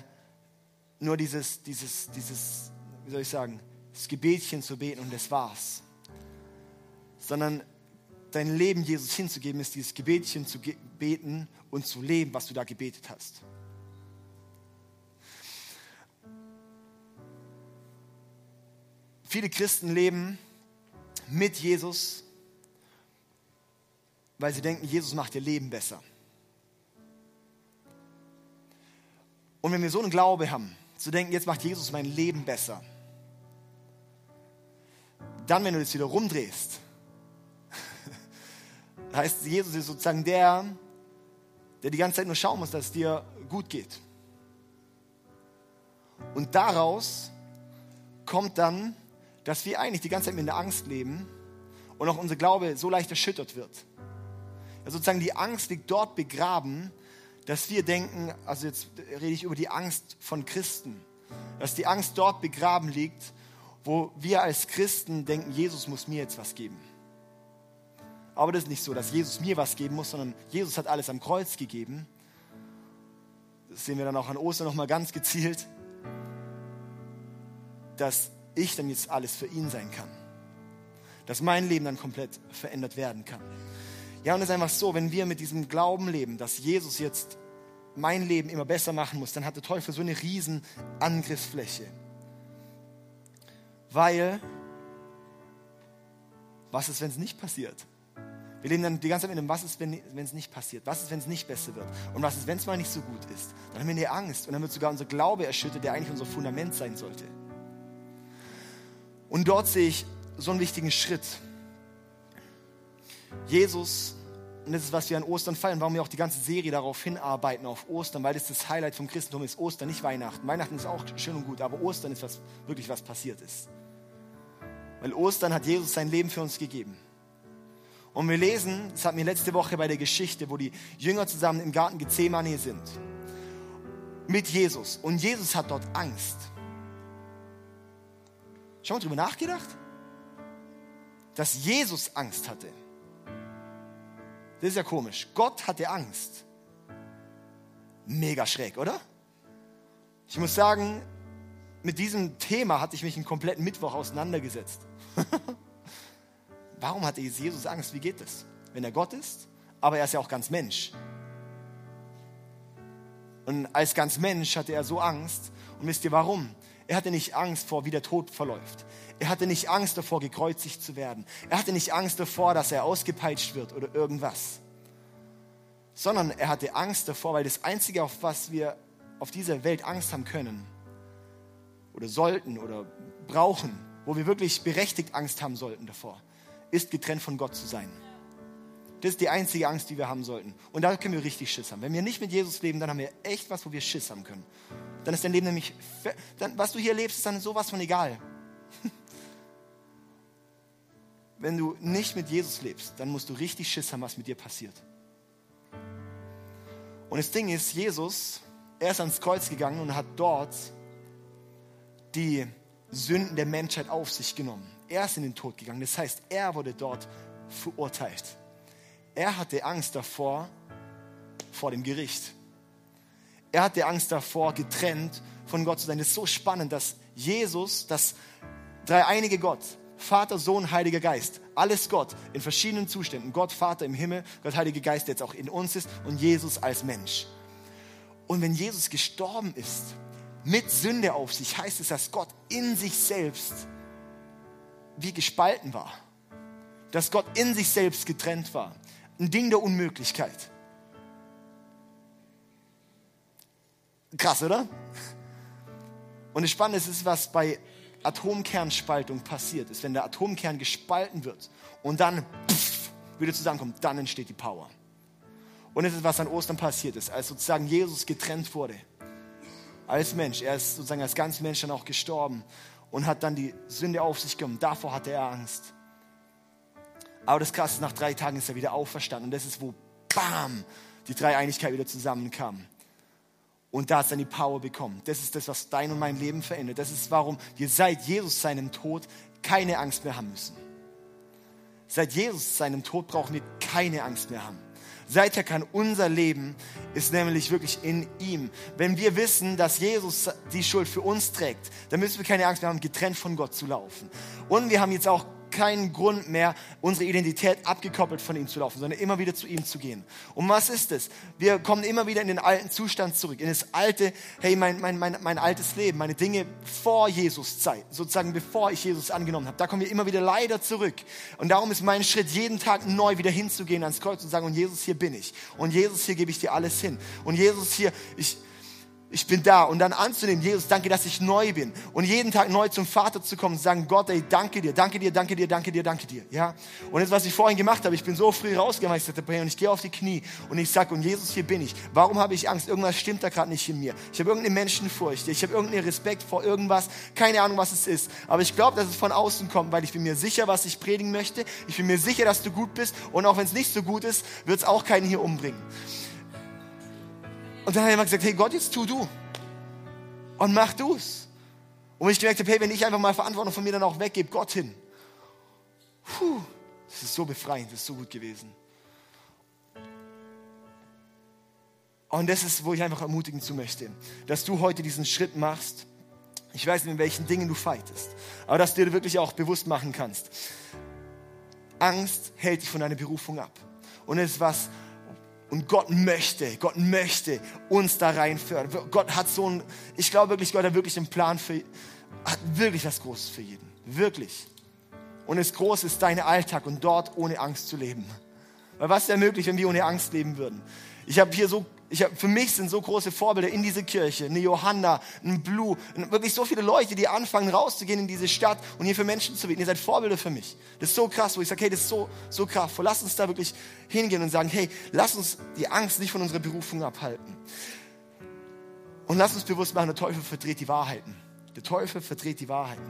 nur dieses, dieses, dieses, wie soll ich sagen, das Gebetchen zu beten und das war's. Sondern dein Leben Jesus hinzugeben ist dieses Gebetchen zu beten und zu leben, was du da gebetet hast. Viele Christen leben mit Jesus, weil sie denken, Jesus macht ihr Leben besser. Und wenn wir so einen Glaube haben, zu denken, jetzt macht Jesus mein Leben besser, dann, wenn du das wieder rumdrehst, heißt Jesus ist sozusagen der, der die ganze Zeit nur schauen muss, dass es dir gut geht. Und daraus kommt dann, dass wir eigentlich die ganze Zeit mit der Angst leben und auch unser Glaube so leicht erschüttert wird. Ja, sozusagen die Angst liegt dort begraben, dass wir denken, also jetzt rede ich über die Angst von Christen, dass die Angst dort begraben liegt, wo wir als Christen denken, Jesus muss mir jetzt was geben. Aber das ist nicht so, dass Jesus mir was geben muss, sondern Jesus hat alles am Kreuz gegeben. Das sehen wir dann auch an Ostern nochmal ganz gezielt, dass ich dann jetzt alles für ihn sein kann. Dass mein Leben dann komplett verändert werden kann. Ja, und es ist einfach so, wenn wir mit diesem Glauben leben, dass Jesus jetzt mein Leben immer besser machen muss, dann hat der Teufel so eine riesen Angriffsfläche. Weil, was ist, wenn es nicht passiert? Wir leben dann die ganze Zeit mit dem, was ist, wenn es nicht passiert? Was ist, wenn es nicht besser wird? Und was ist, wenn es mal nicht so gut ist? Dann haben wir eine Angst und dann wird sogar unser Glaube erschüttert, der eigentlich unser Fundament sein sollte. Und dort sehe ich so einen wichtigen Schritt. Jesus, und das ist, was wir an Ostern feiern, warum wir auch die ganze Serie darauf hinarbeiten, auf Ostern, weil das das Highlight vom Christentum ist. Ostern, nicht Weihnachten. Weihnachten ist auch schön und gut, aber Ostern ist was, wirklich was passiert ist. Weil Ostern hat Jesus sein Leben für uns gegeben. Und wir lesen, das hatten wir letzte Woche bei der Geschichte, wo die Jünger zusammen im Garten Gethsemane sind. Mit Jesus. Und Jesus hat dort Angst. Schon mal drüber nachgedacht? Dass Jesus Angst hatte. Das ist ja komisch. Gott hatte Angst. Mega schräg, oder? Ich muss sagen, mit diesem Thema hatte ich mich einen kompletten Mittwoch auseinandergesetzt. Warum hatte Jesus Angst? Wie geht das? Wenn er Gott ist, aber er ist ja auch ganz Mensch. Und als ganz Mensch hatte er so Angst. Und wisst ihr warum? Er hatte nicht Angst vor, wie der Tod verläuft. Er hatte nicht Angst davor, gekreuzigt zu werden. Er hatte nicht Angst davor, dass er ausgepeitscht wird oder irgendwas. Sondern er hatte Angst davor, weil das Einzige, auf was wir auf dieser Welt Angst haben können oder sollten oder brauchen, wo wir wirklich berechtigt Angst haben sollten davor, ist getrennt von Gott zu sein. Das ist die einzige Angst, die wir haben sollten. Und da können wir richtig Schiss haben. Wenn wir nicht mit Jesus leben, dann haben wir echt was, wo wir Schiss haben können. Dann ist dein Leben nämlich, dann, was du hier lebst, ist dann sowas von egal. Wenn du nicht mit Jesus lebst, dann musst du richtig Schiss haben, was mit dir passiert. Und das Ding ist, Jesus, er ist ans Kreuz gegangen und hat dort die Sünden der Menschheit auf sich genommen. Er ist in den Tod gegangen. Das heißt, er wurde dort verurteilt. Er hatte Angst davor, vor dem Gericht. Er hatte Angst davor, getrennt von Gott zu sein. Das ist so spannend, dass Jesus, das dreieinige Gott, Vater, Sohn, Heiliger Geist. Alles Gott in verschiedenen Zuständen. Gott, Vater im Himmel, Gott, Heiliger Geist, der jetzt auch in uns ist und Jesus als Mensch. Und wenn Jesus gestorben ist, mit Sünde auf sich, heißt es, dass Gott in sich selbst wie gespalten war. Dass Gott in sich selbst getrennt war. Ein Ding der Unmöglichkeit. Krass, oder? Und das Spannende ist, was bei Atomkernspaltung passiert ist. Wenn der Atomkern gespalten wird und dann pff, wieder zusammenkommt, dann entsteht die Power. Und das ist, was an Ostern passiert ist, als sozusagen Jesus getrennt wurde. Als Mensch. Er ist sozusagen als ganz Mensch dann auch gestorben und hat dann die Sünde auf sich genommen. Davor hatte er Angst. Aber das Krasse nach drei Tagen ist er wieder auferstanden. Und das ist, wo, bam, die Dreieinigkeit wieder zusammenkam. Und da hat es dann die Power bekommen. Das ist das, was dein und mein Leben verändert. Das ist, warum wir seit Jesus seinem Tod keine Angst mehr haben müssen. Seit Jesus seinem Tod brauchen wir keine Angst mehr haben. Seither kann unser Leben ist nämlich wirklich in ihm. Wenn wir wissen, dass Jesus die Schuld für uns trägt, dann müssen wir keine Angst mehr haben, getrennt von Gott zu laufen. Und wir haben jetzt auch keinen Grund mehr, unsere Identität abgekoppelt von ihm zu laufen, sondern immer wieder zu ihm zu gehen. Und was ist es? Wir kommen immer wieder in den alten Zustand zurück, in das alte, hey, mein, mein, mein, mein altes Leben, meine Dinge vor Jesus Zeit, sozusagen bevor ich Jesus angenommen habe. Da kommen wir immer wieder leider zurück. Und darum ist mein Schritt, jeden Tag neu wieder hinzugehen ans Kreuz und sagen, und Jesus, hier bin ich. Und Jesus, hier gebe ich dir alles hin. Und Jesus, hier, ich, ich bin da und dann anzunehmen, Jesus, danke, dass ich neu bin und jeden Tag neu zum Vater zu kommen sagen, Gott, ey, danke dir, danke dir, danke dir, danke dir, danke dir, ja. Und das, was ich vorhin gemacht habe, ich bin so früh rausgegangen, und ich gehe auf die Knie und ich sage, und Jesus, hier bin ich. Warum habe ich Angst? Irgendwas stimmt da gerade nicht in mir. Ich habe irgendeine Menschenfurcht, ich habe irgendeinen Respekt vor irgendwas, keine Ahnung, was es ist. Aber ich glaube, dass es von außen kommt, weil ich bin mir sicher, was ich predigen möchte. Ich bin mir sicher, dass du gut bist und auch wenn es nicht so gut ist, wird es auch keinen hier umbringen. Und dann hat er immer gesagt, hey Gott, jetzt tu du. Und mach du's. Und ich gemerkt habe, hey, wenn ich einfach mal Verantwortung von mir dann auch weggebe, Gott hin. Puh, das ist so befreiend, das ist so gut gewesen. Und das ist, wo ich einfach ermutigen zu möchte, dass du heute diesen Schritt machst. Ich weiß nicht, in welchen Dingen du fightest, aber dass du dir wirklich auch bewusst machen kannst. Angst hält dich von deiner Berufung ab. Und es ist was, und Gott möchte, Gott möchte uns da reinführen. Gott hat so ein, ich glaube wirklich, Gott hat wirklich einen Plan für, hat wirklich was Großes für jeden. Wirklich. Und das Große ist dein Alltag und dort ohne Angst zu leben. Weil was wäre möglich, wenn wir ohne Angst leben würden? Ich habe hier so ich hab, für mich sind so große Vorbilder in diese Kirche, eine Johanna, ein Blue, wirklich so viele Leute, die anfangen rauszugehen in diese Stadt und hier für Menschen zu beten. Ihr seid Vorbilder für mich. Das ist so krass, wo ich sage, hey, das ist so, so kraftvoll. Lass uns da wirklich hingehen und sagen, hey, lass uns die Angst nicht von unserer Berufung abhalten. Und lass uns bewusst machen, der Teufel verdreht die Wahrheiten. Der Teufel verdreht die Wahrheiten.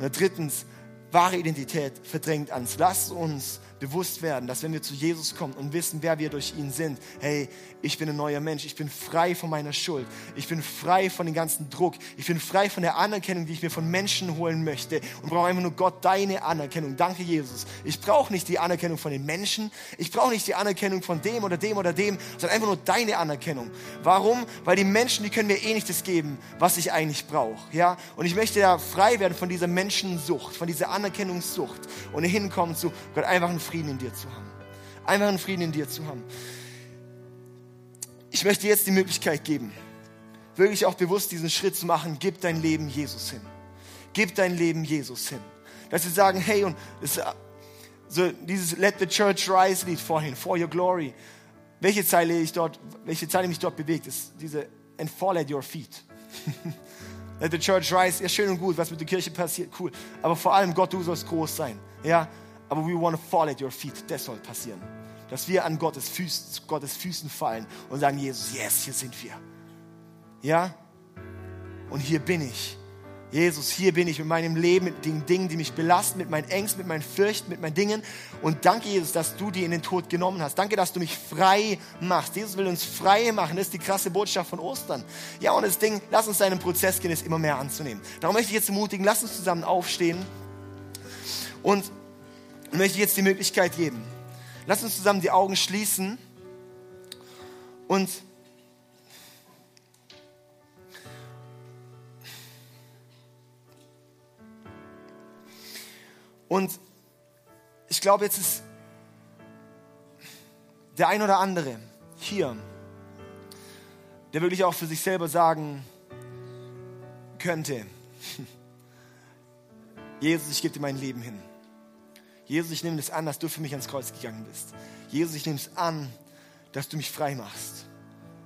Und drittens, wahre Identität verdrängt ans. Lass uns bewusst werden, dass wenn wir zu Jesus kommen und wissen, wer wir durch ihn sind, hey, ich bin ein neuer Mensch, ich bin frei von meiner Schuld, ich bin frei von dem ganzen Druck, ich bin frei von der Anerkennung, die ich mir von Menschen holen möchte und brauche einfach nur Gott deine Anerkennung. Danke, Jesus. Ich brauche nicht die Anerkennung von den Menschen, ich brauche nicht die Anerkennung von dem oder dem oder dem, sondern einfach nur deine Anerkennung. Warum? Weil die Menschen, die können mir eh nicht das geben, was ich eigentlich brauche. Ja? Und ich möchte ja frei werden von dieser Menschensucht, von dieser Anerkennungssucht und hinkommen zu Gott einfach ein Frieden in dir zu haben. Einfach einen Frieden in dir zu haben. Ich möchte jetzt die Möglichkeit geben, wirklich auch bewusst diesen Schritt zu machen, gib dein Leben Jesus hin. Gib dein Leben Jesus hin. Dass sie sagen, hey, und das, so dieses Let the Church Rise Lied vorhin, For Your Glory. Welche Zeile ich dort, welche Zeile mich dort bewegt, ist diese And fall at your feet. Let the Church Rise, ja schön und gut, was mit der Kirche passiert, cool. Aber vor allem Gott, du sollst groß sein. Ja, aber we want to fall at your feet. Das soll passieren. Dass wir an Gottes Füßen, Gottes Füßen fallen und sagen, Jesus, yes, hier sind wir. Ja? Und hier bin ich. Jesus, hier bin ich mit meinem Leben, mit den Dingen, die mich belasten, mit meinen Ängsten, mit meinen Fürchten, mit meinen Dingen. Und danke, Jesus, dass du die in den Tod genommen hast. Danke, dass du mich frei machst. Jesus will uns frei machen. Das ist die krasse Botschaft von Ostern. Ja, und das Ding, lass uns deinen Prozess gehen, es immer mehr anzunehmen. Darum möchte ich jetzt ermutigen, lass uns zusammen aufstehen. Und möchte jetzt die Möglichkeit geben. Lass uns zusammen die Augen schließen und Und ich glaube, jetzt ist der ein oder andere hier, der wirklich auch für sich selber sagen könnte, Jesus, ich gebe dir mein Leben hin. Jesus, ich nehme es an, dass du für mich ans Kreuz gegangen bist. Jesus, ich nehme es an, dass du mich frei machst.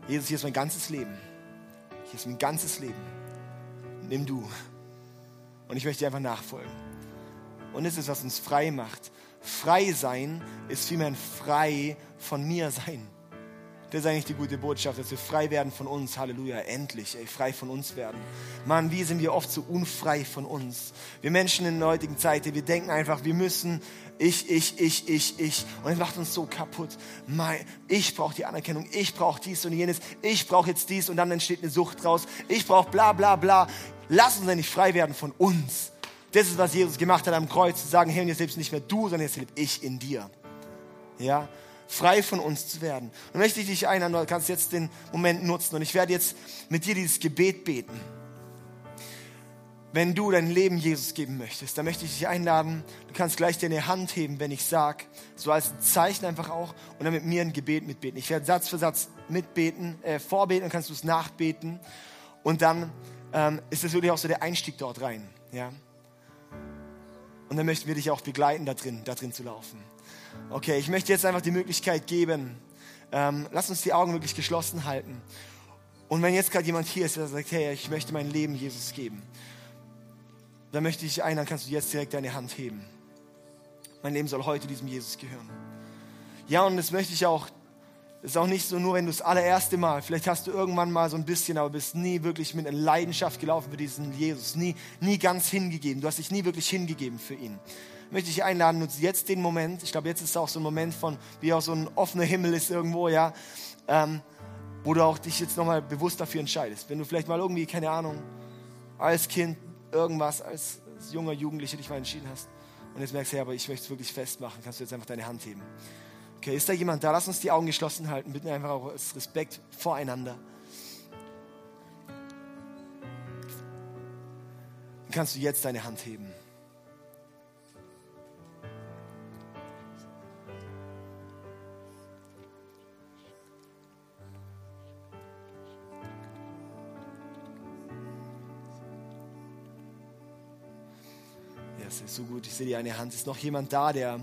Jesus, hier ist mein ganzes Leben. Hier ist mein ganzes Leben. Nimm du. Und ich möchte dir einfach nachfolgen. Und das ist, was uns frei macht. Frei sein ist vielmehr ein frei von mir sein. Das ist eigentlich die gute Botschaft, dass wir frei werden von uns. Halleluja, endlich, ey, frei von uns werden. Mann, wie sind wir oft so unfrei von uns? Wir Menschen in der heutigen Zeit, wir denken einfach, wir müssen ich, ich, ich, ich, ich. Und es macht uns so kaputt. Ich brauche die Anerkennung, ich brauche dies und jenes, ich brauche jetzt dies und dann entsteht eine Sucht draus. Ich brauche bla bla bla. Lass uns endlich frei werden von uns. Das ist, was Jesus gemacht hat am Kreuz, zu sagen, hey, und jetzt lebst nicht mehr du, sondern jetzt lebe ich in dir. Ja, frei von uns zu werden. Und möchte ich dich einladen, du kannst jetzt den Moment nutzen und ich werde jetzt mit dir dieses Gebet beten. Wenn du dein Leben Jesus geben möchtest, dann möchte ich dich einladen, du kannst gleich deine Hand heben, wenn ich sage, so als Zeichen einfach auch und dann mit mir ein Gebet mitbeten. Ich werde Satz für Satz mitbeten, äh, vorbeten, dann kannst du es nachbeten und dann ähm, ist das wirklich auch so der Einstieg dort rein. Ja? Und dann möchten wir dich auch begleiten, da drin, da drin zu laufen. Okay, ich möchte jetzt einfach die Möglichkeit geben, ähm, lass uns die Augen wirklich geschlossen halten. Und wenn jetzt gerade jemand hier ist, der sagt, hey, ich möchte mein Leben Jesus geben, dann möchte ich ein, dann kannst du jetzt direkt deine Hand heben. Mein Leben soll heute diesem Jesus gehören. Ja, und das möchte ich auch, ist auch nicht so nur, wenn du das allererste Mal, vielleicht hast du irgendwann mal so ein bisschen, aber bist nie wirklich mit einer Leidenschaft gelaufen für diesen Jesus, nie, nie ganz hingegeben. Du hast dich nie wirklich hingegeben für ihn möchte ich einladen, nutze jetzt den Moment. Ich glaube, jetzt ist auch so ein Moment von, wie auch so ein offener Himmel ist irgendwo, ja, ähm, wo du auch dich jetzt nochmal bewusst dafür entscheidest. Wenn du vielleicht mal irgendwie, keine Ahnung, als Kind irgendwas, als, als junger Jugendlicher dich mal entschieden hast und jetzt merkst ja, aber ich möchte es wirklich festmachen, kannst du jetzt einfach deine Hand heben. Okay, ist da jemand da? Lass uns die Augen geschlossen halten, bitten einfach auch als Respekt voreinander. Dann kannst du jetzt deine Hand heben. ist so gut. Ich sehe die eine Hand. Ist noch jemand da, der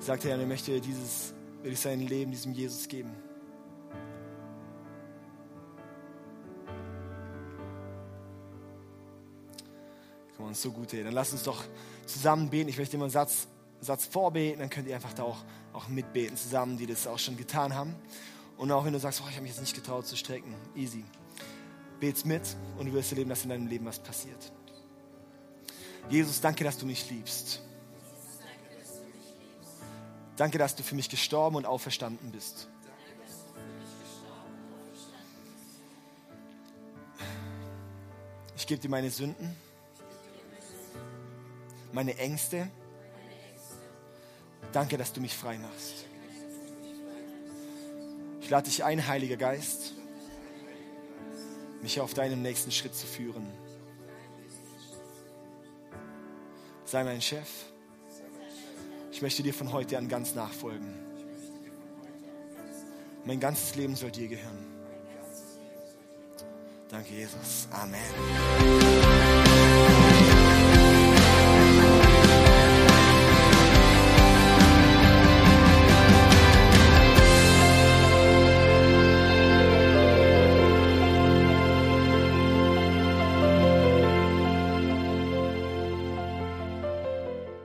sagt, ja, er möchte dieses, will ich sein Leben diesem Jesus geben? Komm, so gut, ey. Dann lass uns doch zusammen beten. Ich möchte immer einen Satz, Satz vorbeten, dann könnt ihr einfach da auch, auch mitbeten zusammen, die das auch schon getan haben. Und auch wenn du sagst, oh, ich habe mich jetzt nicht getraut zu strecken, easy. Bet's mit und du wirst erleben, dass in deinem Leben was passiert. Jesus, danke, dass du mich liebst. Danke, dass du für mich gestorben und auferstanden bist. Ich gebe dir meine Sünden, meine Ängste. Danke, dass du mich frei machst. Ich lade dich ein, Heiliger Geist, mich auf deinem nächsten Schritt zu führen. sei mein Chef. Ich möchte dir von heute an ganz nachfolgen. Mein ganzes Leben soll dir gehören. Danke, Jesus. Amen.